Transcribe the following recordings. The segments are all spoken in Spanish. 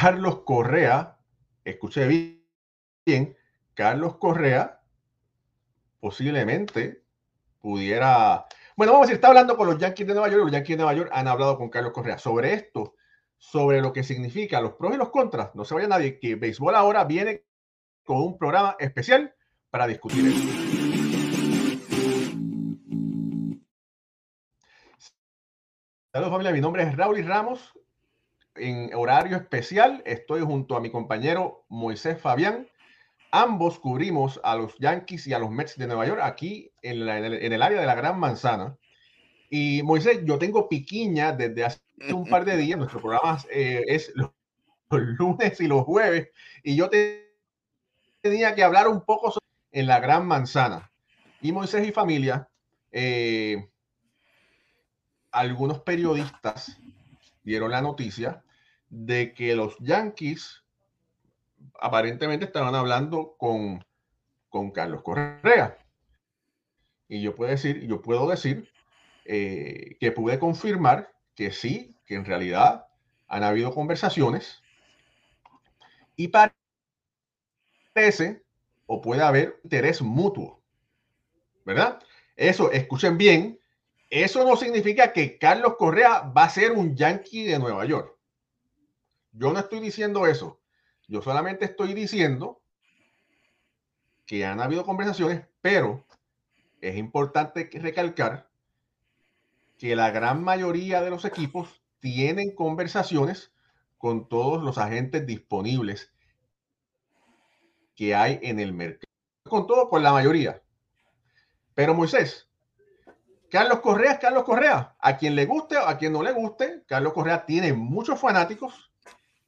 Carlos Correa, escuche bien, Carlos Correa posiblemente pudiera. Bueno, vamos a decir, está hablando con los Yankees de Nueva York. Los Yankees de Nueva York han hablado con Carlos Correa sobre esto, sobre lo que significa los pros y los contras. No se vaya nadie, que Béisbol ahora viene con un programa especial para discutir esto. Saludos familia, mi nombre es Raúl Ramos. En horario especial estoy junto a mi compañero Moisés Fabián. Ambos cubrimos a los Yankees y a los Mets de Nueva York aquí en, el, área de la Gran Manzana. Y Moisés, yo tengo piquiña desde hace un par de días. Nuestro programa eh, es los, lunes y los jueves. Y yo tenía que hablar un poco sobre en la Gran Manzana. Y Moisés y familia, eh, algunos periodistas dieron la noticia de que los Yankees aparentemente estaban hablando con, con Carlos Correa. Y yo puedo decir, yo puedo decir eh, que pude confirmar que sí, que en realidad han habido conversaciones y parece o puede haber interés mutuo. ¿Verdad? Eso, escuchen bien, eso no significa que Carlos Correa va a ser un yankee de Nueva York. Yo no estoy diciendo eso. Yo solamente estoy diciendo que han habido conversaciones, pero es importante recalcar que la gran mayoría de los equipos tienen conversaciones con todos los agentes disponibles que hay en el mercado. Con todo, con la mayoría. Pero Moisés, Carlos Correa Carlos Correa. A quien le guste o a quien no le guste, Carlos Correa tiene muchos fanáticos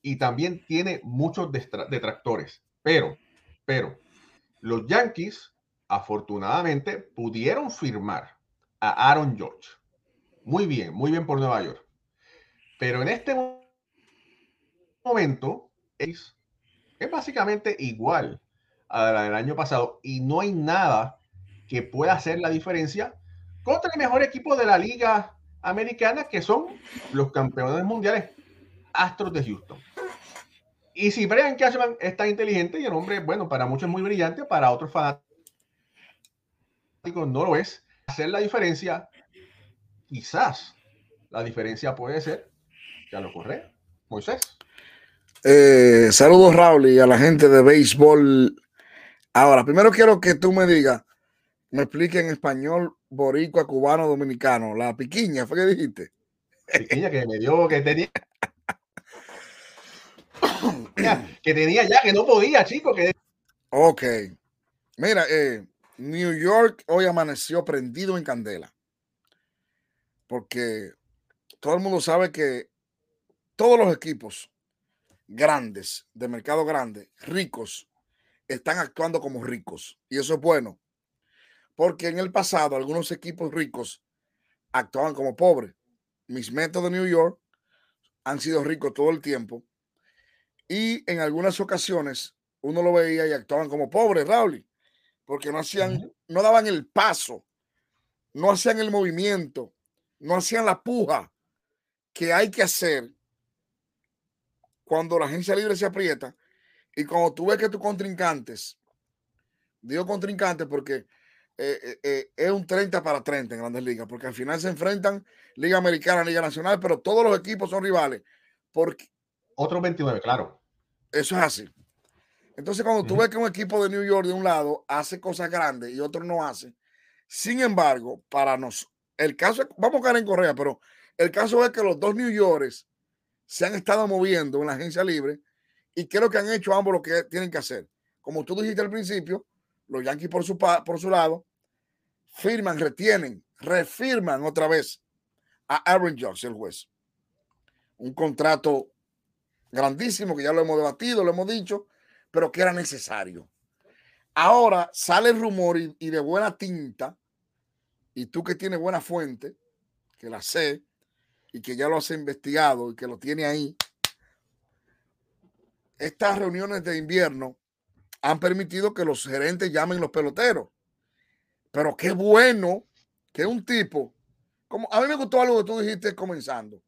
y también tiene muchos detractores. Pero, pero, los Yankees afortunadamente pudieron firmar a Aaron George. Muy bien, muy bien por Nueva York. Pero en este momento es, es básicamente igual a la del año pasado y no hay nada que pueda hacer la diferencia contra el mejor equipo de la liga americana que son los campeones mundiales Astros de Houston. Y si Brian Cashman es tan inteligente y el hombre, bueno, para muchos es muy brillante, para otros fanáticos no lo es, hacer la diferencia, quizás la diferencia puede ser, ya lo corre, Moisés. Eh, saludos, Raúl, y a la gente de béisbol. Ahora, primero quiero que tú me digas, me explique en español, boricua, cubano, dominicano, la piquiña, ¿fue que dijiste? Piquiña que me dio, que tenía, que tenía ya, que no podía, chico. Que... Ok. Mira, eh, New York hoy amaneció prendido en candela. Porque todo el mundo sabe que todos los equipos grandes, de mercado grande, ricos, están actuando como ricos. Y eso es bueno. Porque en el pasado algunos equipos ricos actuaban como pobres. Mis metos de New York han sido ricos todo el tiempo y en algunas ocasiones uno lo veía y actuaban como pobres, Raúl, porque no hacían, no daban el paso, no hacían el movimiento, no hacían la puja que hay que hacer cuando la agencia libre se aprieta y cuando tú ves que tus contrincantes, digo contrincantes porque eh, eh, eh, es un 30 para 30 en grandes ligas, porque al final se enfrentan Liga Americana, Liga Nacional, pero todos los equipos son rivales. Porque, Otros 29, claro. Eso es así. Entonces, cuando tú ves que un equipo de New York de un lado hace cosas grandes y otro no hace, sin embargo, para nosotros, el caso, vamos a caer en Correa, pero el caso es que los dos New Yorkers se han estado moviendo en la agencia libre y creo que han hecho ambos lo que tienen que hacer. Como tú dijiste al principio, los Yankees por su, por su lado firman, retienen, refirman otra vez a Aaron Judge, el juez. Un contrato grandísimo, que ya lo hemos debatido, lo hemos dicho, pero que era necesario. Ahora sale el rumor y, de buena tinta, y tú que tienes buena fuente, que la sé, y que ya lo has investigado y que lo tiene ahí, estas reuniones de invierno han permitido que los gerentes llamen los peloteros. Pero qué bueno que un tipo, como a mí me gustó algo que tú dijiste comenzando,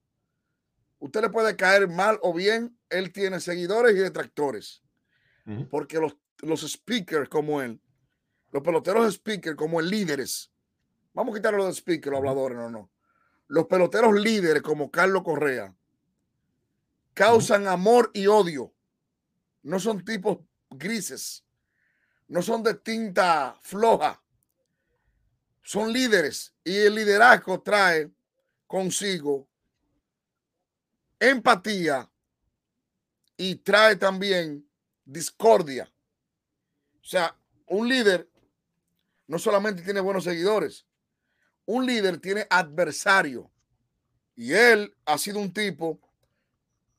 usted le puede caer mal o bien, él tiene seguidores y detractores. Porque los, los speakers como él, los peloteros speakers como el líderes, vamos a quitarlo de speaker, los habladores, no, no. Los peloteros líderes como Carlos Correa causan amor y odio. No son tipos grises, no son de tinta floja, son líderes y el liderazgo trae consigo empatía y trae también discordia. O sea, un líder no solamente tiene buenos seguidores, un líder tiene adversario. Y él ha sido un tipo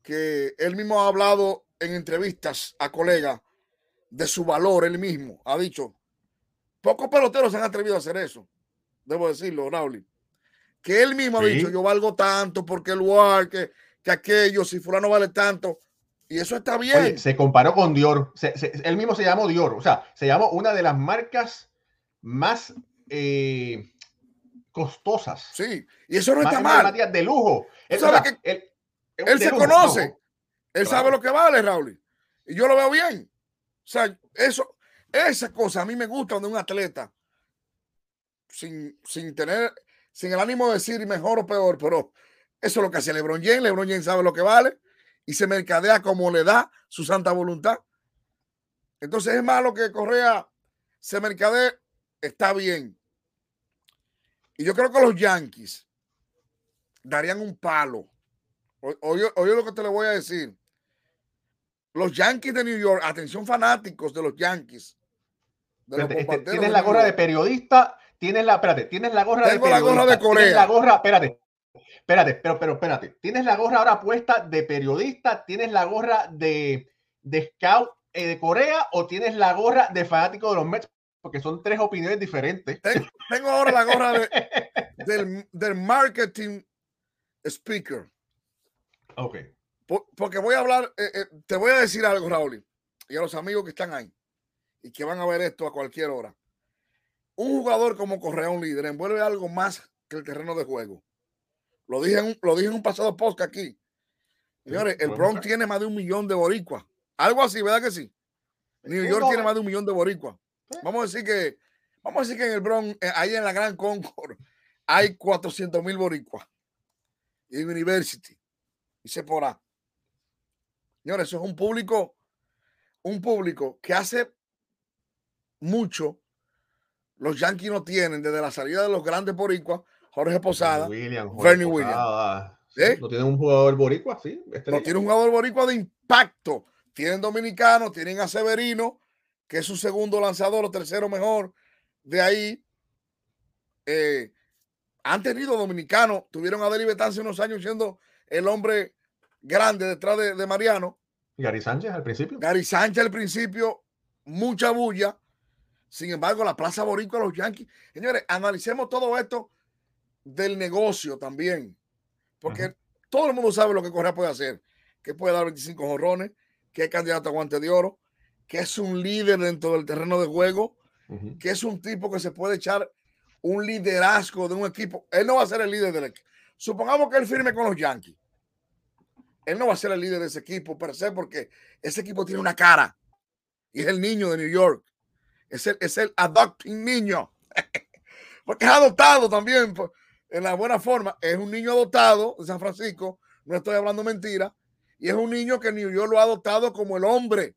que él mismo ha hablado en entrevistas a colegas de su valor, él mismo ha dicho, pocos peloteros se han atrevido a hacer eso, debo decirlo, Raúl. Que él mismo ha dicho, yo valgo tanto porque el lugar, que, que aquello, si fulano vale tanto. Y eso está bien. se comparó con Dior. él mismo se llamó Dior. O sea, se llamó una de las marcas más eh, costosas. Sí, y eso no está mal. De lujo. Él, él, se conoce. Él sabe lo que vale, Raúl. Y yo lo veo bien. O sea, eso, esa cosa a mí me gusta de un atleta. Sin, sin tener, sin el ánimo de decir mejor o peor, pero eso es lo que hace LeBron James. LeBron James sabe lo que vale y se mercadea como le da su santa voluntad. Entonces es malo que Correa se mercadee, está bien. Y yo creo que los Yankees darían un palo. Oye, lo que te le voy a decir. Los Yankees de New York, atención fanáticos de los Yankees. Este, tienes la gorra de periodista, tienes la, espérate, tienes la gorra de periodista, la gorra de Corea. la gorra, espérate, espérate, pero, pero espérate, tienes la gorra ahora puesta de periodista, tienes la gorra de, de scout eh, de Corea o tienes la gorra de fanático de los Mets, porque son tres opiniones diferentes. Tengo, ahora la gorra del, del marketing speaker. Ok. porque voy a hablar, eh, eh, te voy a decir algo, Raúl, y a los amigos que están ahí y que van a ver esto a cualquier hora. Un jugador como Correa, un líder, envuelve algo más que el terreno de juego. Lo dije en un, lo dije en un pasado post aquí. Señores, el Bronx tiene más de un millón de boricuas. Algo así, ¿verdad que sí? New York tiene más de un millón de boricuas. Vamos a decir que, vamos a decir que en el Bronx, eh, ahí en la Gran Concord, hay 400 mil boricuas. Y University y se porá. Señores, eso es un público, un público que hace mucho los Yankees no tienen desde la salida de los grandes boricuas, Jorge Posada, William, Bernie Williams. ¿Eh? No tienen un jugador boricua, sí. Este no tiene un jugador boricua de impacto. Tienen dominicanos, tienen a Severino, que es su segundo lanzador o tercero mejor. De ahí, eh, han tenido dominicanos, tuvieron a Deli hace unos años siendo el hombre grande detrás de, Mariano. Gary Sánchez al principio. Gary Sánchez al principio, mucha bulla. Sin embargo, la Plaza Boricua, los Yankees. Señores, analicemos todo esto del negocio también. Porque todo el mundo sabe lo que Correa puede hacer. Que puede dar 25 jorrones, que es candidato a guante de oro, que es un líder dentro del terreno de juego, que es un tipo que se puede echar un liderazgo de un equipo. Él no va a ser el líder del equipo. Supongamos que él firme con los Yankees. Él no va a ser el líder de ese equipo per se porque ese equipo tiene una cara y es el niño de New York. Es el, es el adopting niño. porque es adoptado también en la buena forma. Es un niño adoptado de San Francisco. No estoy hablando mentira. Y es un niño que New York lo ha adoptado como el hombre.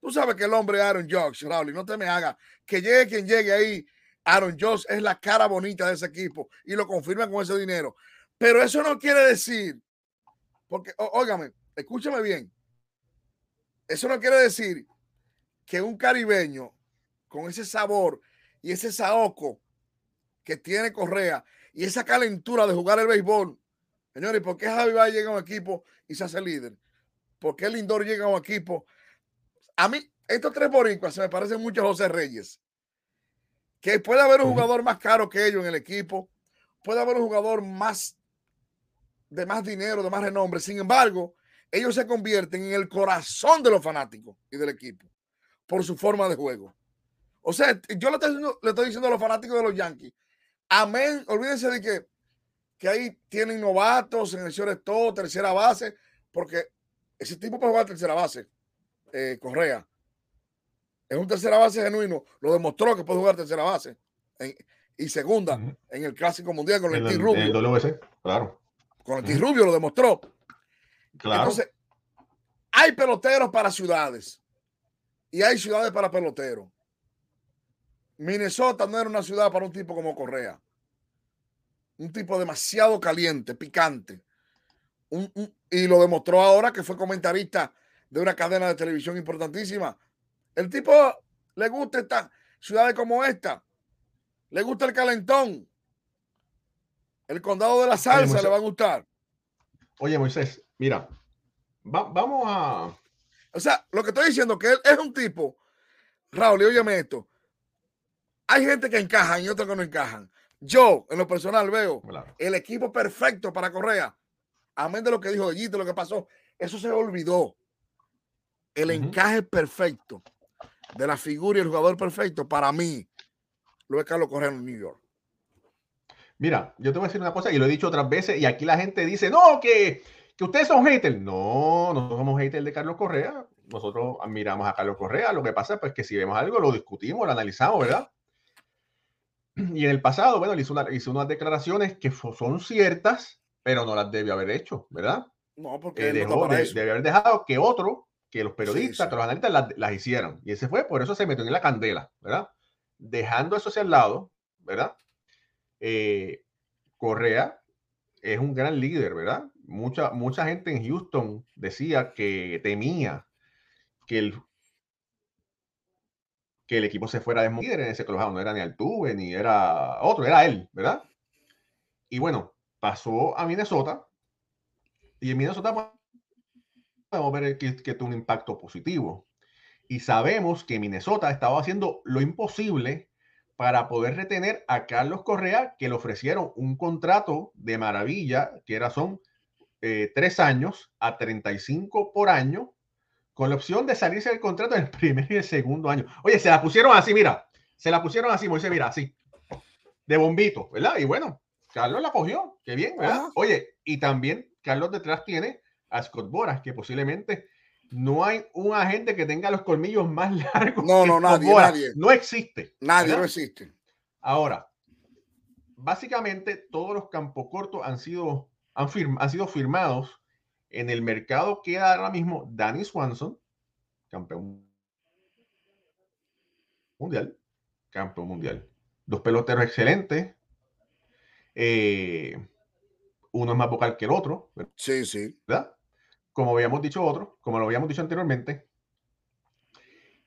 Tú sabes que el hombre es Aaron Judge, Raúl, no te me haga que llegue quien llegue ahí Aaron Josh es la cara bonita de ese equipo y lo confirman con ese dinero. Pero eso no quiere decir, porque, óigame, escúchame bien, eso no quiere decir que un caribeño con ese sabor y ese saoco que tiene Correa y esa calentura de jugar el béisbol, señores, ¿por qué Javi llega a un equipo y se hace líder? ¿Por qué Lindor llega a un equipo? A mí, estos tres boricuas se me parecen mucho a José Reyes que puede haber un jugador más caro que ellos en el equipo, puede haber un jugador más de más dinero, de más renombre. Sin embargo, ellos se convierten en el corazón de los fanáticos y del equipo por su forma de juego. O sea, yo le estoy diciendo, le estoy diciendo a los fanáticos de los Yankees, amén, olvídense de que, que ahí tienen novatos, selecciones todo, tercera base, porque ese tipo puede jugar tercera base, eh, Correa. Es un tercera base genuino, lo demostró que puede jugar tercera base. y segunda en el Clásico Mundial con el, T Rubio. claro. Con el Rubio lo demostró. Claro. Entonces, hay peloteros para ciudades y hay ciudades para peloteros. Minnesota no era una ciudad para un tipo como Correa. Un tipo demasiado caliente, picante. y lo demostró ahora que fue comentarista de una cadena de televisión importantísima. El tipo le gusta esta ciudades como esta. Le gusta el calentón. El condado de la salsa le va a gustar. Oye, Moisés, mira, vamos a. O sea, lo que estoy diciendo que él es un tipo, Raúl, y óyeme esto. Hay gente que encajan y otros que no encajan. Yo, en lo personal, veo el equipo perfecto para Correa. Amén de lo que dijo Gito, lo que pasó. Eso se olvidó. El encaje perfecto de la figura y el jugador perfecto para mí lo es Carlos Correa en New York. Mira, yo te voy a decir una cosa y lo he dicho otras veces y aquí la gente dice, no, que, que ustedes son haters. No, no somos haters de Carlos Correa. Nosotros admiramos a Carlos Correa. Lo que pasa es pues, que si vemos algo, lo discutimos, lo analizamos, ¿verdad? Y en el pasado, bueno, hizo, hizo unas declaraciones que son ciertas, pero no las debió haber hecho, ¿verdad? No, porque eh, dejó, debe haber dejado que otro, que los periodistas, que los analistas las, hicieran. Y ese fue, por eso se metió en la candela, ¿verdad? Dejando eso hacia el lado, ¿verdad? Eh, Correa es un gran líder, ¿verdad? Mucha, mucha gente en Houston decía que temía que el, que el equipo se fuera de líder en ese club. No era ni Altuve, ni era otro, era él, ¿verdad? Y bueno, pasó a Minnesota. Y en Minnesota pues, podemos ver que, que tuvo un impacto positivo. Y sabemos que Minnesota estaba haciendo lo imposible para poder retener a Carlos Correa, que le ofrecieron un contrato de maravilla, que era son eh, tres años a 35 por año, con la opción de salirse del contrato en el primer y el segundo año. Oye, se la pusieron así, mira, se la pusieron así, Moisés, mira, así, de bombito, ¿verdad? Y bueno, Carlos la cogió, qué bien, ¿verdad? Oye, y también Carlos detrás tiene a Scott Boras, que posiblemente no hay un agente que tenga los colmillos más largos. No, no, nadie, nadie. No existe. Nadie, no existe. Ahora, básicamente todos los campos cortos han sido, han, han sido firmados en el mercado queda ahora mismo Danny Swanson, campeón mundial, campeón mundial. Dos peloteros excelentes. Eh, uno es más vocal que el otro. Sí, sí. ¿verdad? Como habíamos dicho otro, como lo habíamos dicho anteriormente.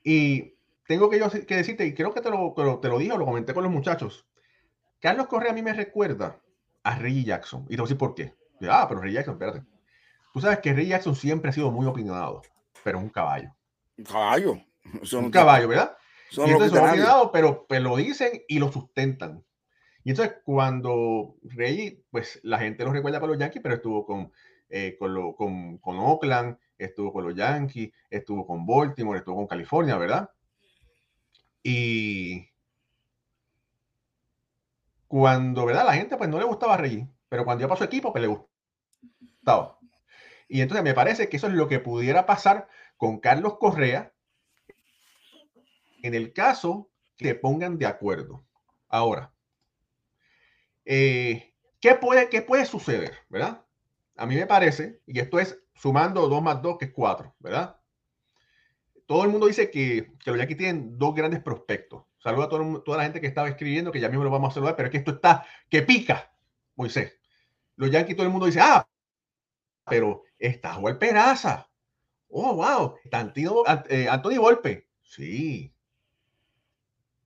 Y tengo que, yo, que decirte, y creo que te lo, te lo dije o lo comenté con los muchachos. Carlos Correa a mí me recuerda a Reggie Jackson. Y te voy a decir por qué. Ah, pero Reggie Jackson, espérate. Tú sabes que Ray Jackson siempre ha sido muy opinionado, pero es un caballo. Un caballo. un caballo, ¿verdad? Son entonces son opinionados, pero, pero, lo dicen y lo sustentan. Y entonces cuando Rey, pues la gente lo recuerda para los Yankees, pero estuvo con, eh, con, con, con, Oakland, estuvo con los Yankees, estuvo con Baltimore, estuvo con California, ¿verdad? Y cuando, ¿verdad? La gente pues no le gustaba a Rey, pero cuando ya pasó equipo, pues le gustaba. Y entonces me parece que eso es lo que pudiera pasar con Carlos Correa en el caso que pongan de acuerdo. Ahora, eh, ¿qué, puede, ¿qué puede suceder? ¿Verdad? A mí me parece, y esto es sumando 2 más 2, que es 4, ¿verdad? Todo el mundo dice que, que los Yankees tienen dos grandes prospectos. Saluda a toda la gente que estaba escribiendo, que ya mismo lo vamos a saludar, pero es que esto está que pica, Moisés. Los Yankees, todo el mundo dice, ah, pero está Juan Peraza. Oh, wow. Antino, eh, Anthony Volpe. Sí.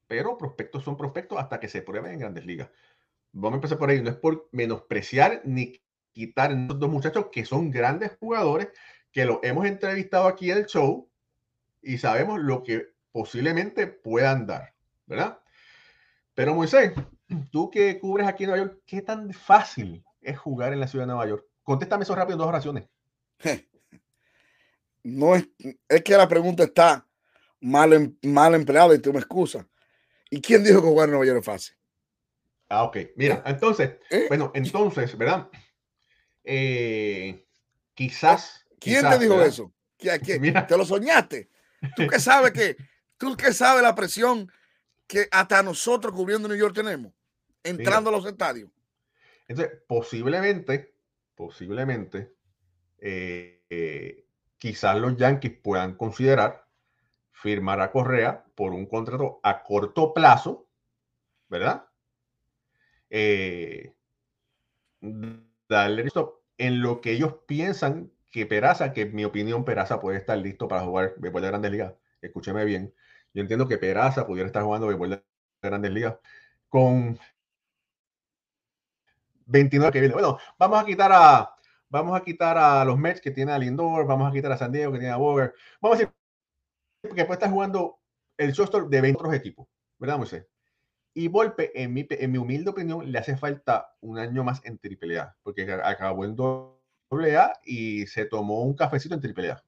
Pero prospectos son prospectos hasta que se prueben en grandes ligas. Vamos a empezar por ahí. No es por menospreciar ni quitar a dos muchachos que son grandes jugadores, que los hemos entrevistado aquí en el show y sabemos lo que posiblemente puedan dar, ¿verdad? Pero Moisés, tú que cubres aquí en Nueva York, ¿qué tan fácil es jugar en la ciudad de Nueva York? Contéstame eso rápido en dos oraciones. No es, es que la pregunta está mal, em, mal empleada y tú me excusas. ¿Y quién dijo que jugar en Nueva York es fácil? Ah, ok. Mira, entonces, ¿Eh? bueno, entonces, ¿verdad? Eh, quizás. ¿Quién quizás, te dijo ¿verdad? eso? ¿Qué- qué? Mira. ¿Te lo soñaste? ¿Tú qué sabes que, tú qué sabes la presión que hasta nosotros cubriendo New York tenemos? Entrando a los estadios. Entonces, posiblemente, posiblemente, eh, eh, quizás los Yankees puedan considerar firmar a Correa por un contrato a corto plazo, ¿verdad? Eh, darle listo en lo que ellos piensan que Peraza, que en mi opinión Peraza puede estar listo para jugar béisbol de Grandes Ligas. Escúcheme bien. Yo entiendo que Peraza pudiera estar jugando béisbol de Grandes Ligas con 29 que viene. Bueno, vamos a quitar a vamos a quitar a los Mets que tiene a Lindor, vamos a quitar a San Diego que tiene a Boger. Vamos a decir que puede estar jugando el shortstop de 20 otros equipos, ¿verdad, Moisés? Y Volpe, en mi, en mi humilde opinión, le hace falta un año más en AAA, porque acabó en AA y se tomó un cafecito en AAA.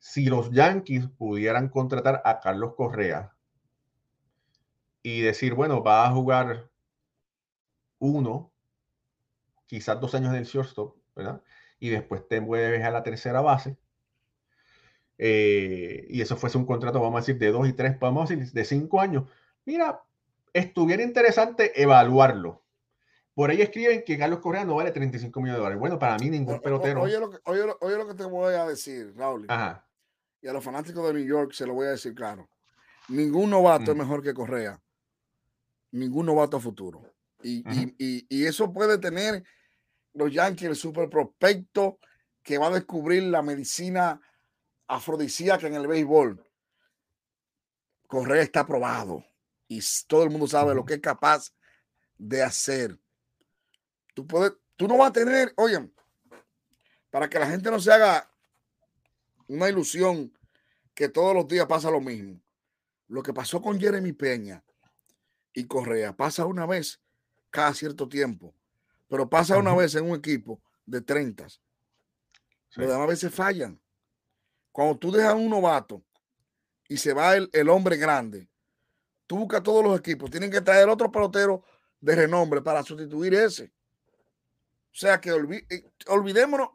Si los Yankees pudieran contratar a Carlos Correa y decir, bueno, va a jugar uno, quizás dos años en el shortstop, ¿verdad? Y después te mueves a la tercera base. Eh, y eso fuese un contrato, vamos a decir, de dos y tres, vamos a decir, de cinco años. Mira, estuviera interesante evaluarlo. Por ahí escriben que Carlos Correa no vale 35 millones de dólares. Bueno, para mí ningún pelotero. Oye lo que, oye, oye lo que te voy a decir, Raúl. Ajá. Y a los fanáticos de New York se lo voy a decir claro. Ningún novato Mm. es mejor que Correa. Ningún novato futuro. Y, y- y- y eso puede tener los Yankees el super prospecto que va a descubrir la medicina afrodisíaca en el béisbol. Correa está probado y todo el mundo sabe lo que es capaz de hacer. Tú puedes, tú no vas a tener, oye, para que la gente no se haga una ilusión que todos los días pasa lo mismo. Lo que pasó con Jeremy Peña y Correa pasa una vez cada cierto tiempo, pero pasa una vez en un equipo de 30. Sí. Los demás veces fallan. Cuando tú dejas un novato y se va el, el hombre grande, tú buscas todos los equipos, tienen que traer otro pelotero de renombre para sustituir ese. O sea que olvi- eh, olvidémonos,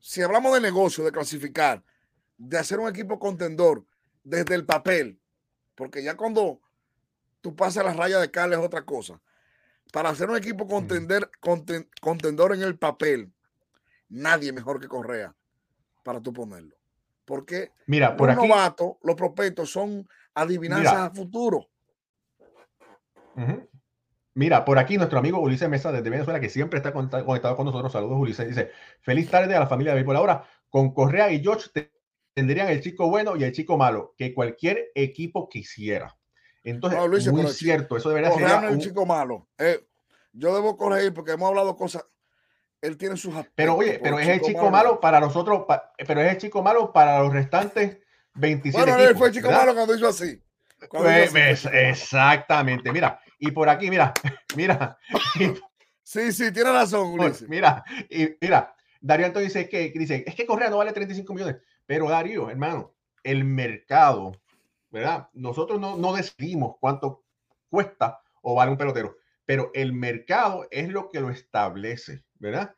si hablamos de negocio, de clasificar, de hacer un equipo contendor desde el papel, porque ya cuando tú pasas las rayas de Carles es otra cosa. Para hacer un equipo contender, conten- contendor en el papel, nadie mejor que Correa para tú ponerlo. Porque Mira, por los aquí. novatos, los prospectos son adivinanzas Mira. a futuro. Mira, por aquí nuestro amigo Ulises Mesa desde Venezuela, que siempre está conectado con nosotros. Saludos, Ulises. Dice: Feliz tarde a la familia de béisbol. Ahora, con Correa y George te- tendrían el chico bueno y el chico malo, que cualquier equipo quisiera. Entonces, No, Ulises, muy pero cierto, eso debería ser. El chico malo. Eh, yo debo corregir porque hemos hablado cosas. Él tiene sus aspectos. Pero oye, pero es el chico no. malo para nosotros, pa- pero es el chico malo para los restantes 27 Bueno, él equipos, fue el chico ¿verdad? malo cuando hizo así. Cuando Pues, hizo así malo. exactamente, mira, y por aquí, mira, mira, y Sí, sí, tiene razón, Ulises. mira, y mira, Darío Antonio dice que, dice, es que Correa no vale 35 millones, pero Darío, hermano, el mercado, ¿verdad? Nosotros no, no decidimos cuánto cuesta o vale un pelotero, pero el mercado es lo que lo establece, ¿verdad?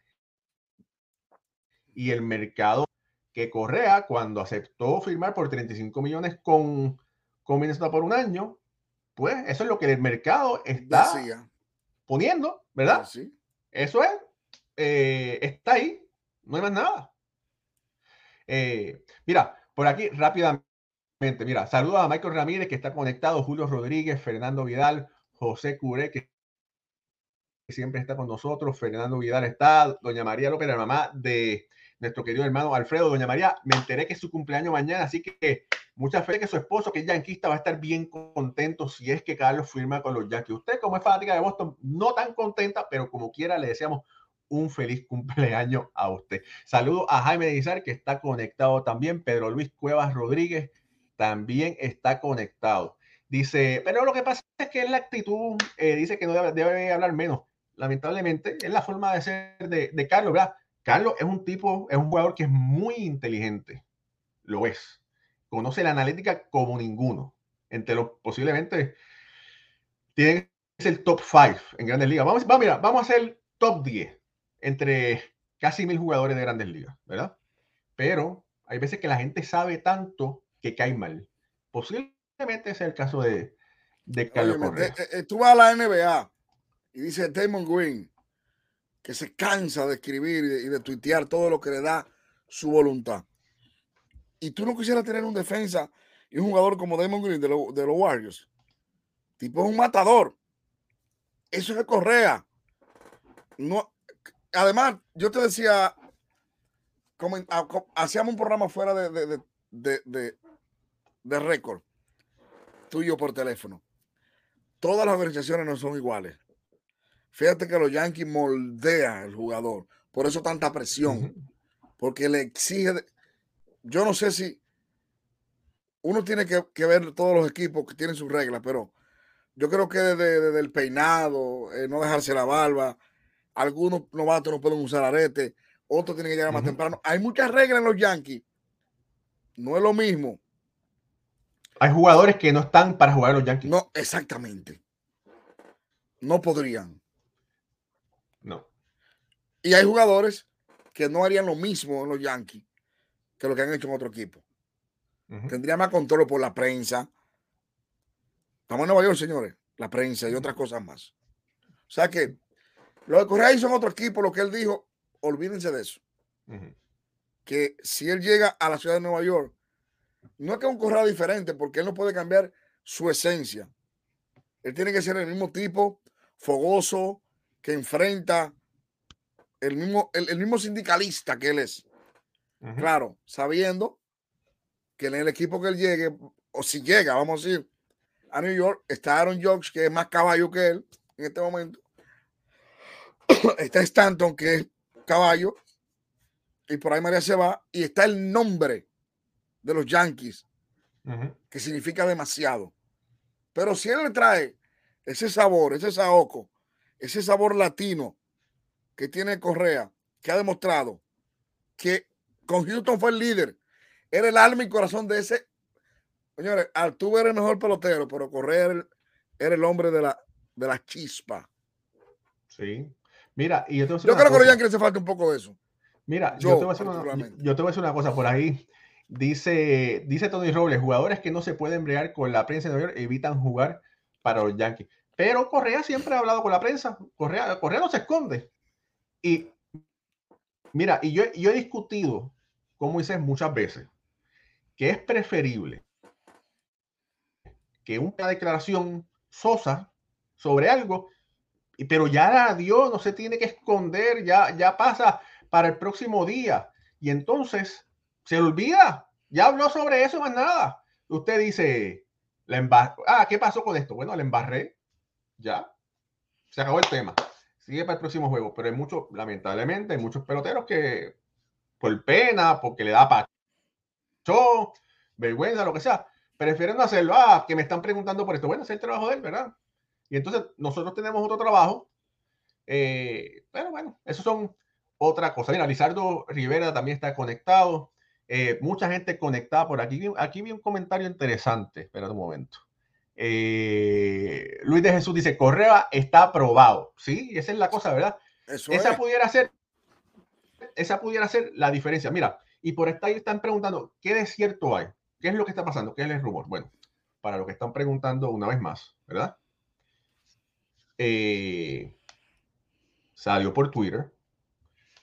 Y el mercado que Correa, cuando aceptó firmar por 35 millones con, con Minnesota por un año, pues eso es lo que el mercado está Decía. poniendo, ¿verdad? Sí. Eso es, eh, está ahí, no hay más nada. Eh, mira, por aquí rápidamente, mira, saludos a Michael Ramírez que está conectado, Julio Rodríguez, Fernando Vidal, José Curé que siempre está con nosotros, Fernando Vidal está, Doña María López, la mamá de nuestro querido hermano Alfredo. Doña María, me enteré que es su cumpleaños mañana, así que mucha fe que su esposo, que es yanquista, va a estar bien contento si es que Carlos firma con los Yankees. Usted, como es fanática de Boston, no tan contenta, pero como quiera, le deseamos un feliz cumpleaños a usted. Saludo a Jaime Guizar, que está conectado también. Pedro Luis Cuevas Rodríguez también está conectado. Dice, pero lo que pasa es que es la actitud, eh, dice que no debe, hablar menos. Lamentablemente, es la forma de ser de, de Carlos, ¿verdad? Carlos es un tipo, es un jugador que es muy inteligente. Lo es. Conoce la analítica como ninguno. Entre los posiblemente tienen el top 5 en Grandes Ligas. Vamos, vamos, mira, vamos a hacer top 10 entre casi mil jugadores de Grandes Ligas, ¿verdad? Pero hay veces que la gente sabe tanto que cae mal. Posiblemente sea el caso de, de Carlos Oye, Correa. Eh, eh, tú vas a la NBA y dice Damon Green que se cansa de escribir y de, y de tuitear todo lo que le da su voluntad. Y tú no quisieras tener un defensa y un jugador como Damon Green de, de los Warriors. Tipo es un matador. Eso es Correa. No, además, yo te decía, como, hacíamos un programa fuera de, de, de, de, récord, tuyo por teléfono. Todas las organizaciones no son iguales. Fíjate que los Yankees moldean al jugador. Por eso tanta presión. Porque le exige. Yo no sé si. Uno tiene que, ver todos los equipos que tienen sus reglas, pero yo creo que desde, el peinado, eh, no dejarse la barba, algunos novatos no pueden usar arete, otros tienen que llegar más temprano. Hay muchas reglas en los Yankees. No es lo mismo. Hay jugadores que no están para jugar los Yankees. No, exactamente. No podrían. No. Y hay jugadores que no harían lo mismo en los Yankees que lo que han hecho en otro equipo. Tendría más control por la prensa. Estamos en Nueva York, señores. La prensa y otras cosas más. O sea que lo de Correa hizo en otro equipo, lo que él dijo, olvídense de eso. Que si él llega a la ciudad de Nueva York, no es que un Correa diferente, porque él no puede cambiar su esencia. Él tiene que ser el mismo tipo, fogoso, que enfrenta el mismo, el, mismo sindicalista que él es. Claro, sabiendo que en el equipo que él llegue, o si llega, vamos a decir, a New York, está Aaron Judge, que es más caballo que él en este momento. está Stanton, que es caballo. Y por ahí María se va. Y está el nombre de los Yankees, que significa demasiado. Pero si él le trae ese sabor, ese saoco, ese sabor latino que tiene Correa, que ha demostrado que con Houston fue el líder, era el alma y corazón de ese. Señores, Altuve era el mejor pelotero, pero Correa era el, hombre de la, de la chispa. Sí. Mira, y yo, creo que a los Yankees hace falta un poco de eso. Mira, yo, te voy a una, yo te voy a decir una cosa por ahí. Dice, dice Tony Robles, jugadores que no se pueden bregar con la prensa de Nueva York evitan jugar para los Yankees. Pero Correa siempre ha hablado con la prensa. Correa, Correa no se esconde. Y mira, y yo, he discutido, como dices muchas veces, que es preferible que una declaración sosa sobre algo, pero ya Dios no se tiene que esconder, ya, ya pasa para el próximo día. Y entonces se olvida, ya habló sobre eso, más nada. Usted dice, la ah, ¿qué pasó con esto? Bueno, le embarré, ya, se acabó el tema. Sigue para el próximo juego, pero hay muchos, lamentablemente, hay muchos peloteros que por pena, porque le da pacho, vergüenza, lo que sea, prefieren no hacerlo. Ah, que me están preguntando por esto. Bueno, es el trabajo de él, ¿verdad? Y entonces nosotros tenemos otro trabajo. Eh, pero bueno, eso son otra cosa. Mira, Lizardo Rivera también está conectado. Eh, mucha gente conectada por aquí. Aquí vi un comentario interesante. Espera un momento. Eh, Luis de Jesús dice, Correa está aprobado. Sí, esa es la cosa, ¿verdad? esa pudiera ser, esa pudiera ser la diferencia. Mira, y por ahí están preguntando, ¿qué desierto hay? ¿Qué es lo que está pasando? ¿Qué es el rumor? Bueno, para lo que están preguntando una vez más, ¿verdad? Eh, salió por Twitter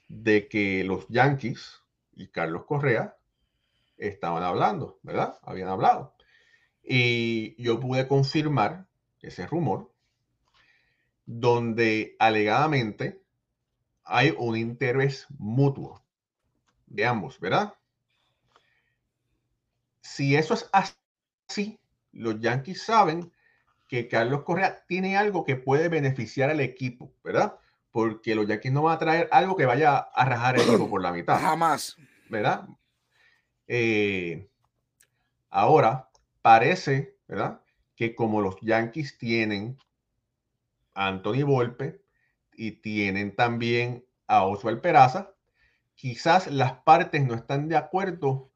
de que los Yankees y Carlos Correa estaban hablando, ¿verdad? Habían hablado. Y yo pude confirmar ese rumor, donde alegadamente hay un interés mutuo de ambos, ¿verdad? Si eso es así, los Yankees saben que Carlos Correa tiene algo que puede beneficiar al equipo, ¿verdad? Porque los Yankees no van a traer algo que vaya a rajar el equipo por la mitad. Jamás. ¿Verdad? Eh, ahora, parece, ¿verdad? Que como los Yankees tienen a Anthony Volpe y tienen también a Oswald Peraza, quizás las partes no están de acuerdo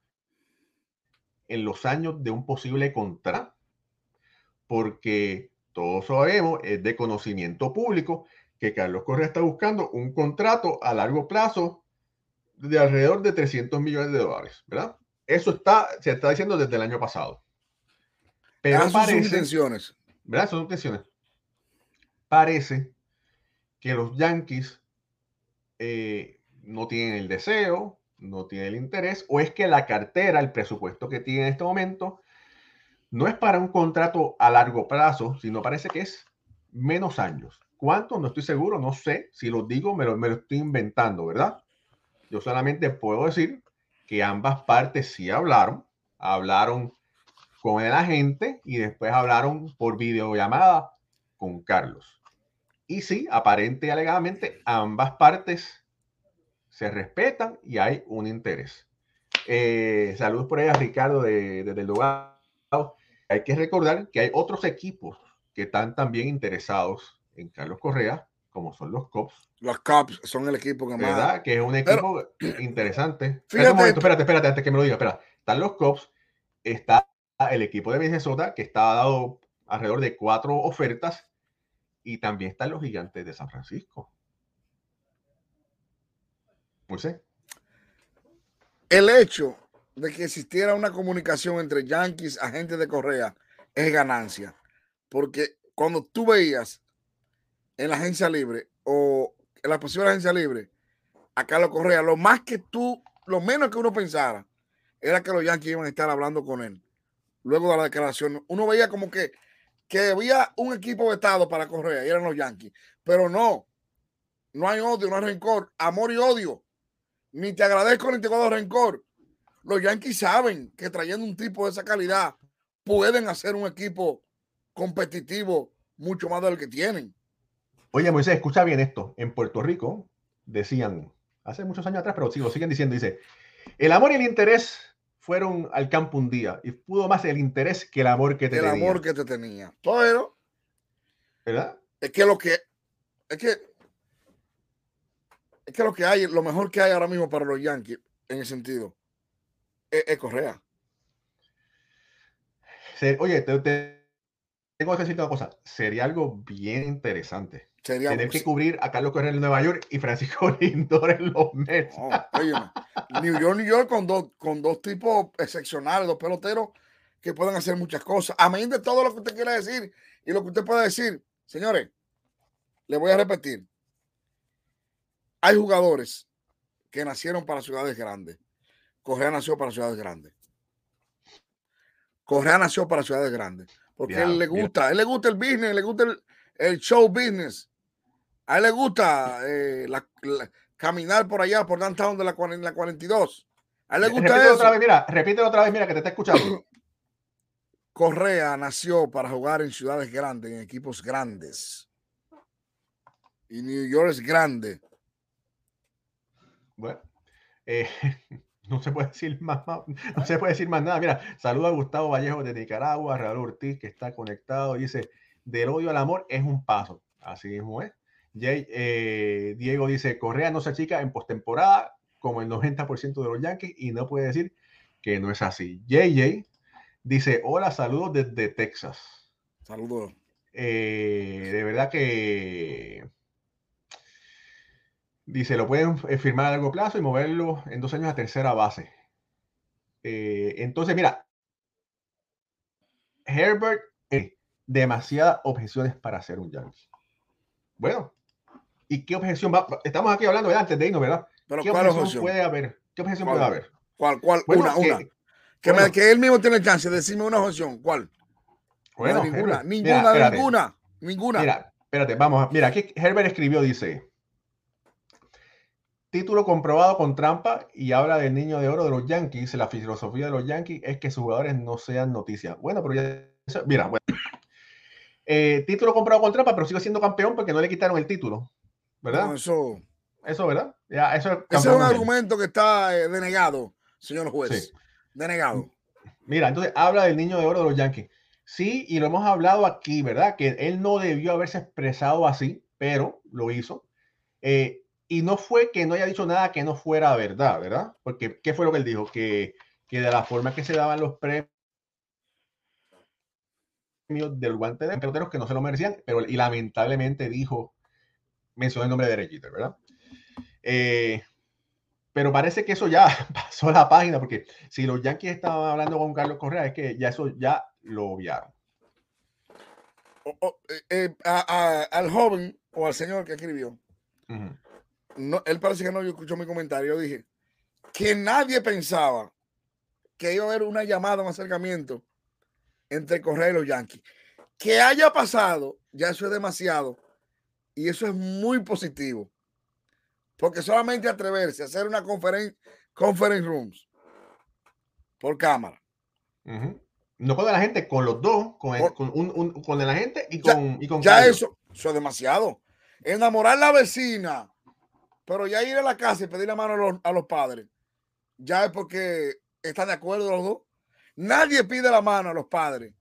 en los años de un posible contrato, porque todos sabemos, es de conocimiento público que Carlos Correa está buscando un contrato a largo plazo de alrededor de 300 millones de dólares, ¿verdad? Eso está, se está diciendo desde el año pasado. Pero parece, son intenciones. ¿Verdad? Son intenciones. Parece que los Yankees eh, no tienen el deseo, no tienen el interés, o es que la cartera, el presupuesto que tiene en este momento, no es para un contrato a largo plazo, sino parece que es menos años. ¿Cuánto? No estoy seguro, no sé. Si lo digo, me lo, me lo estoy inventando, ¿verdad? Yo solamente puedo decir que ambas partes sí hablaron, hablaron con el agente y después hablaron por videollamada con Carlos. Y sí, aparente y alegadamente ambas partes se respetan y hay un interés. Eh, saludos por ahí Ricardo desde de, el lugar hay que recordar que hay otros equipos que están también interesados en Carlos Correa, como son los Cubs. Los Cubs son el equipo que más. ¿Verdad? Que es un equipo interesante. Fíjate, espérate, espérate, antes que me lo diga. Espera. Están los Cubs, está el equipo de Minnesota, que está dado alrededor de cuatro ofertas, y también están los gigantes de San Francisco. Pues sí. El hecho de que existiera una comunicación entre Yankees, agentes de Correa, es ganancia. Porque cuando tú veías en la agencia libre o en la posible agencia libre a Carlos Correa, lo más que tú, lo menos que uno pensara, era que los Yankees iban a estar hablando con él. Luego de la declaración, uno veía como que, que había un equipo de estado para Correa y eran los Yankees. Pero no, no hay odio, no hay rencor, amor y odio. Ni te agradezco ni te guardo rencor los Yankees saben que trayendo un tipo de esa calidad pueden hacer un equipo competitivo mucho más del que tienen. Oye, Moisés, escucha bien esto. En Puerto Rico decían, hace muchos años atrás, pero sí, lo siguen diciendo, dice, el amor y el interés fueron al campo un día y pudo más el interés que el amor que te tenía. El amor que te tenía. Pero, ¿verdad? Es que lo que, es que, es que lo que hay, lo mejor que hay ahora mismo para los Yankees, en el sentido, es, Correa. oye, tengo que decirte una cosa. Sería algo bien interesante. Sería, Tener que cubrir a Carlos Correa en Nueva York y Francisco Lindor en los Mets. New York, New York con dos, con dos tipos excepcionales, dos peloteros que pueden hacer muchas cosas. A mí de todo lo que usted quiera decir y lo que usted pueda decir, señores, le voy a repetir. Hay jugadores que nacieron para ciudades grandes. Correa nació para ciudades grandes. Correa nació para ciudades grandes. Porque a él le gusta, él le gusta el business, le gusta el, show business. A él le gusta eh, caminar por allá, por downtown de la, la 42. A él le gusta repítelo Otra vez, mira, repítelo otra vez, mira, que te está escuchando. Correa nació para jugar en ciudades grandes, en equipos grandes. Y New York es grande. Bueno, eh, no se puede decir más, no se puede decir más nada. Mira, saluda a Gustavo Vallejo de Nicaragua, Real Ortiz, que está conectado. Dice: del odio al amor es un paso. Así mismo es. Eh, Diego dice: Correa no se achica en postemporada como el 90% de los Yankees y no puede decir que no es así. JJ dice: Hola, saludos desde Texas. Saludos. Eh, de verdad que Dice, lo pueden eh, firmar a largo plazo y moverlo en dos años a tercera base. Eh, entonces, mira, Herbert, eh, demasiadas objeciones para hacer un Yankee. Bueno, ¿y qué objeción va? Estamos aquí hablando de antes de irnos, ¿verdad? Pero ¿Qué objeción, puede haber? ¿Qué objeción puede haber? ¿Cuál? ¿Cuál? una, una. Que, me, que, él mismo tiene chance de decirme una objeción. ¿Cuál? Bueno, ninguna, ninguna, ninguna, ninguna. Mira, espérate, vamos. Mira, aquí Herbert escribió, dice, título comprobado con trampa y habla del niño de oro de los Yankees. La filosofía de los Yankees es que sus jugadores no sean noticias. Bueno, pero ya. Mira, bueno. Eh, título comprobado con trampa, pero sigue siendo campeón porque no le quitaron el título. ¿Verdad? eso. Eso, ¿verdad? Ya, eso Ese es un argumento que está eh, denegado, señor juez. Denegado. Mira, entonces habla del niño de oro de los Yankees. Sí, y lo hemos hablado aquí, ¿verdad? Que él no debió haberse expresado así, pero lo hizo. Eh, y no fue que no haya dicho nada que no fuera verdad, ¿verdad? Porque, ¿qué fue lo que él dijo? Que, que de la forma que se daban los premios del guante de peloteros que no se lo merecían, pero y lamentablemente dijo, mencionó el nombre de Derek ¿verdad? Eh, pero parece que eso ya pasó la página, porque si los Yankees estaban hablando con Carlos Correa, es que ya eso ya lo obviaron. Eh, eh, al joven o al señor que escribió, no, él parece que no escuchó mi comentario. Yo dije que nadie pensaba que iba a haber una llamada, un acercamiento entre Correa y los Yankees. Que haya pasado, ya eso es demasiado. Y eso es muy positivo. Porque solamente atreverse a hacer una conferencia, conference rooms por cámara. No con la gente, con los dos, con, el, con, un, con la gente y con, ya, Ya eso, eso es demasiado. Enamorar a la vecina, pero ya ir a la casa y pedir la mano a los, a los padres, ya es porque están de acuerdo los dos. Nadie pide la mano a los padres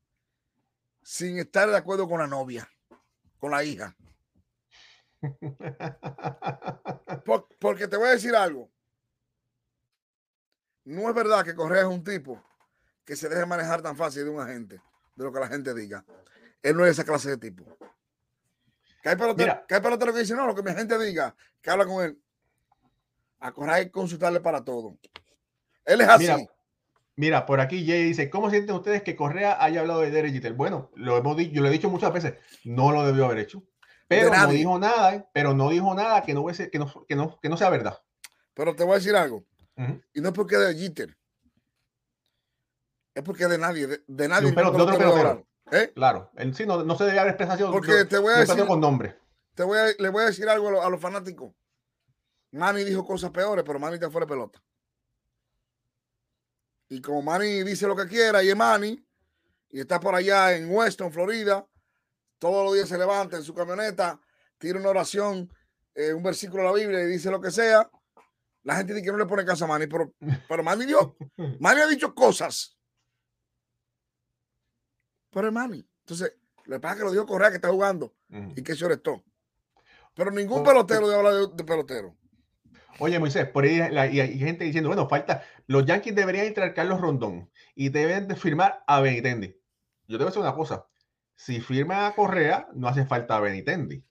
sin estar de acuerdo con la novia, con la hija. porque te voy a decir algo. No es verdad que Correa es un tipo que se deje manejar tan fácil de un agente, de lo que la gente diga. Él no es esa clase de tipo. Hay pelotero, que, hay pelotero que dice, no, lo que mi gente diga, que habla con él. A Correa consultarle para todo. Él es así. Mira, por aquí Jay dice, ¿cómo sienten ustedes que Correa haya hablado de Derek Jeter? Bueno, lo hemos dicho, yo lo he dicho muchas veces, no lo debió haber hecho. Pero no dijo nada, pero no dijo nada que no, que no, que no, que no sea verdad. Pero te voy a decir algo. Y no es porque de Jeter. Es porque de nadie, de, nadie. De, otro pelotero. ¿Eh? Claro, él sí no, se debe haber expresado. Porque te voy a decir con nombre. Te voy a, le voy a decir algo a los, fanáticos. Manny dijo cosas peores, pero Manny está fuera de pelota. Y como Manny dice lo que quiera y es Manny, y está por allá en Weston, Florida, todos los días se levanta en su camioneta, tira una oración, eh, un versículo de la Biblia y dice lo que sea. La gente dice que no le pone caso a Manny, pero, pero Manny, dio, Manny ha dicho cosas. Pero es Manny. Entonces, le pasa que lo dijo Correa que está jugando y que se orestó. Pero ningún pelotero debe hablar de pelotero. Oye, Moisés, por ahí hay gente diciendo, bueno, falta, los Yankees deberían entrar Carlos Rondón y deben de firmar a Benitendi. Yo te voy a decir una cosa, si firma a Correa, no hace falta a Benitendi.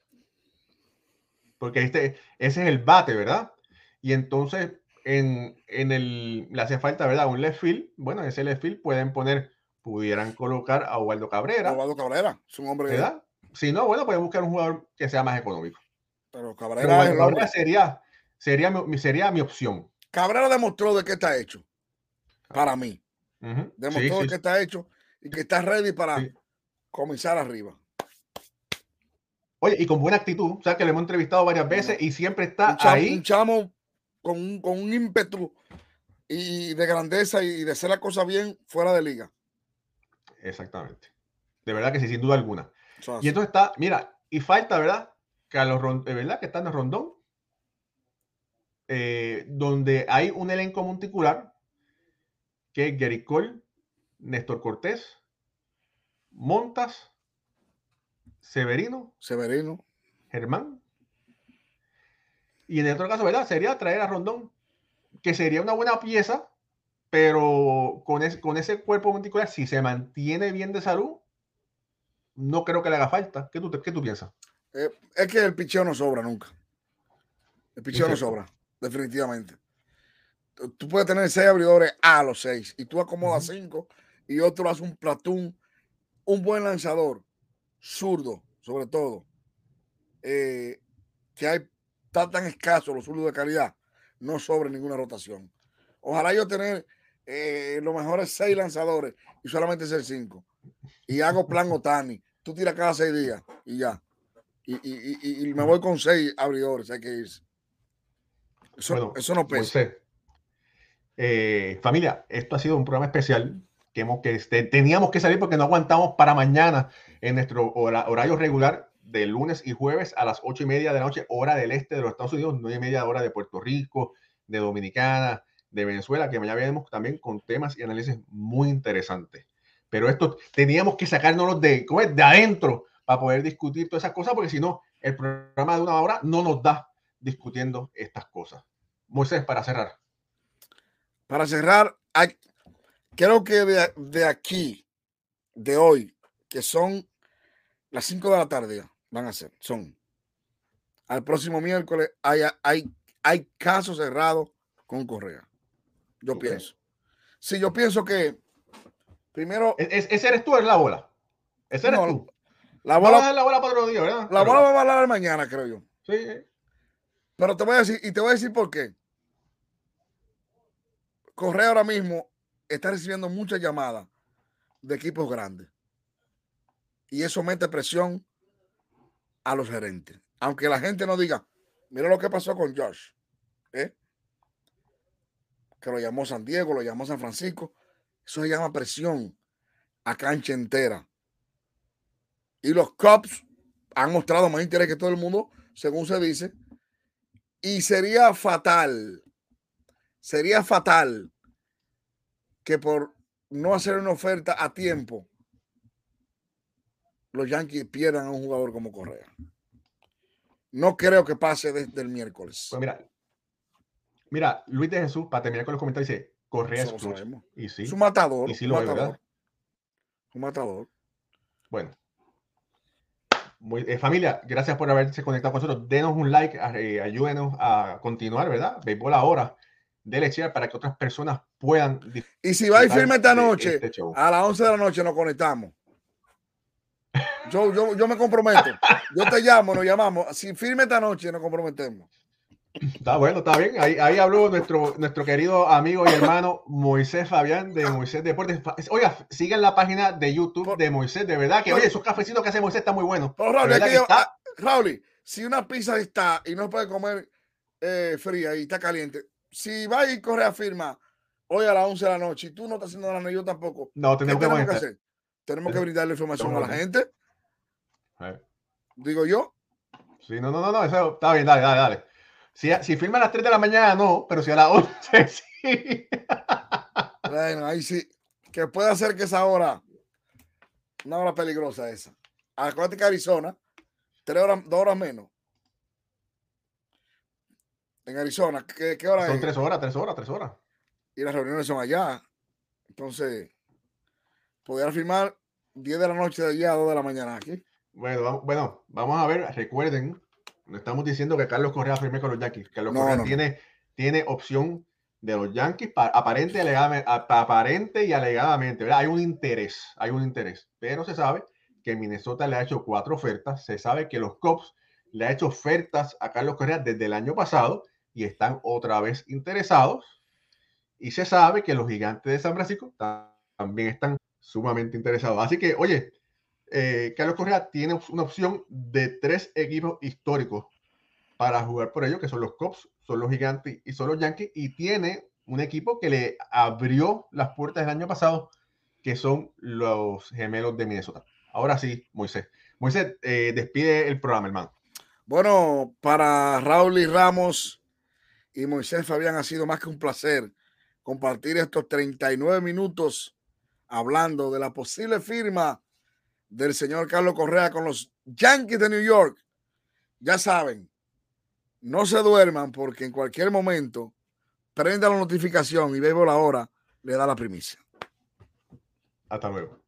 Porque este, ese es el bate, ¿verdad? Y entonces, en, el, le hace falta, ¿verdad? Un left field. Bueno, en ese left field pueden poner, pudieran colocar a Waldo Cabrera. Waldo Cabrera, es un hombre. ¿verdad? Si no, bueno, pueden buscar un jugador que sea más económico. Pero Cabrera, Cabrera sería Sería mi, sería mi opción. Cabrera demostró de qué está hecho. Para mí. Demostró de qué está hecho y que está ready para comenzar arriba. Oye, y con buena actitud. O sea, que le hemos entrevistado varias veces y siempre está ahí. Un chamo con un, con un ímpetu y de grandeza y de hacer la cosa bien fuera de liga. Exactamente. De verdad que sí, sin duda alguna. y entonces está, mira, y falta, ¿verdad? Carlos, ¿verdad? Que está en el rondón. Eh, donde hay un elenco multicular que es Gary Cole, Néstor Cortés, Montas, Severino, Severino, Germán. Y en el otro caso, ¿verdad? Sería traer a Rondón, que sería una buena pieza, pero con, con ese cuerpo multicular, si se mantiene bien de salud, no creo que le haga falta. ¿Qué tú, qué tú piensas? Eh, es que el picheo no sobra nunca. El picheo no sobra definitivamente. Tú puedes tener seis abridores a los seis y tú acomodas cinco y otro hace un platón, un buen lanzador, zurdo, sobre todo, eh, que hay tan, tan escasos los zurdos de calidad, no sobre ninguna rotación. Ojalá yo tener eh, los mejores seis lanzadores y solamente ser cinco. Y hago plan Otani. Tú tiras cada seis días y ya. Y, y me voy con seis abridores, hay que irse. Eso, no pesa. Eh, familia, esto ha sido un programa especial que, hemos, que este, teníamos que salir porque no aguantamos para mañana en nuestro horario regular de lunes y jueves a las ocho y media de la noche, hora del este de los Estados Unidos, nueve y media hora de Puerto Rico, de Dominicana, de Venezuela, que mañana veremos también con temas y análisis muy interesantes. Pero esto teníamos que sacárnoslo de, de adentro para poder discutir todas esas cosas, porque si no, el programa de una hora no nos da discutiendo estas cosas. Moisés, para cerrar. Para cerrar, creo que de, aquí, de hoy, que son las 5 de la tarde, van a ser, son. Al próximo miércoles hay, hay, hay casos cerrados con Correa. Yo pienso. Sí, yo pienso que primero. E, ¿Es, ese eres tú, en la bola. Ese eres tú. La bola, la bola para otro día, ¿verdad? La bola va a hablar mañana, creo yo. Sí. Pero te voy a decir, y te voy a decir por qué. Correa ahora mismo está recibiendo muchas llamadas de equipos grandes. Y eso mete presión a los gerentes. Aunque la gente no diga, mira lo que pasó con Josh. ¿eh? Que lo llamó San Diego, lo llamó San Francisco. Eso se llama presión a cancha entera. Y los Cubs han mostrado más interés que todo el mundo, según se dice. Y sería fatal, sería fatal que por no hacer una oferta a tiempo, los Yankees pierdan a un jugador como Correa. No creo que pase desde el miércoles. Pues mira, Luis de Jesús, para terminar con los comentarios, dice Correa es Y sí, es un matador. Y sí un lo matador. un matador. Bueno. Eh, familia, gracias por haberse conectado con nosotros. Denos un like, eh, ayúdenos a continuar, ¿verdad? Béisbol ahora de leche para que otras personas puedan. Y si va y firme esta noche, este a las 11 de la noche nos conectamos. Yo, yo, yo me comprometo. Yo te llamo, nos llamamos. Si firme esta noche, nos comprometemos. Está bueno, está bien. Ahí, ahí habló nuestro, nuestro querido amigo y hermano Moisés Fabián de Moisés Deportes. Oiga, sigan la página de YouTube de Moisés, de verdad que, oye, esos cafecitos que hace Moisés están muy buenos. Raúl, si una pizza está y no puede comer eh, fría y está caliente, si va y corre a firma hoy a las 11 de la noche y tú no estás haciendo nada, yo tampoco. No, tenemos, que, hacer? Tenemos que brindarle información a la gente. Digo yo. Sí, no, no, no, no, eso está bien, dale, dale, dale. Si, si firma a las 3 de la mañana, no, pero si a las 11, sí. Bueno, ahí sí. Que puede hacer que esa hora, una hora peligrosa esa. Acuérdate que Arizona, tres horas, dos horas menos. En Arizona, ¿qué, qué hora Son es? tres horas, tres horas, tres horas. Y las reuniones son allá. Entonces, podría firmar 10 de la noche de allá a 2 de la mañana aquí. Bueno, vamos, bueno, vamos a ver. Recuerden, no estamos diciendo que Carlos Correa firme con los Yankees. Carlos Correa Tiene, tiene opción de los Yankees aparente, y alegadamente, aparente y alegadamente. ¿verdad? Hay un interés, hay un interés. Pero se sabe que Minnesota le ha hecho cuatro ofertas. Se sabe que los Cubs le ha hecho ofertas a Carlos Correa desde el año pasado y están otra vez interesados. Y se sabe que los gigantes de San Francisco también están sumamente interesados. Así que, oye, eh, Carlos Correa tiene una opción de tres equipos históricos para jugar por ellos, que son los Cubs, son los Gigantes y son los Yankees, y tiene un equipo que le abrió las puertas el año pasado, que son los gemelos de Minnesota. Ahora sí, Moisés. Moisés, eh, despide el programa, hermano. Bueno, para Raúl y Ramos y Moisés Fabián ha sido más que un placer compartir estos 39 minutos hablando de la posible firma del señor Carlos Correa con los Yankees de New York. Ya saben, no se duerman porque en cualquier momento prenda la notificación y la hora le da la primicia. Hasta luego.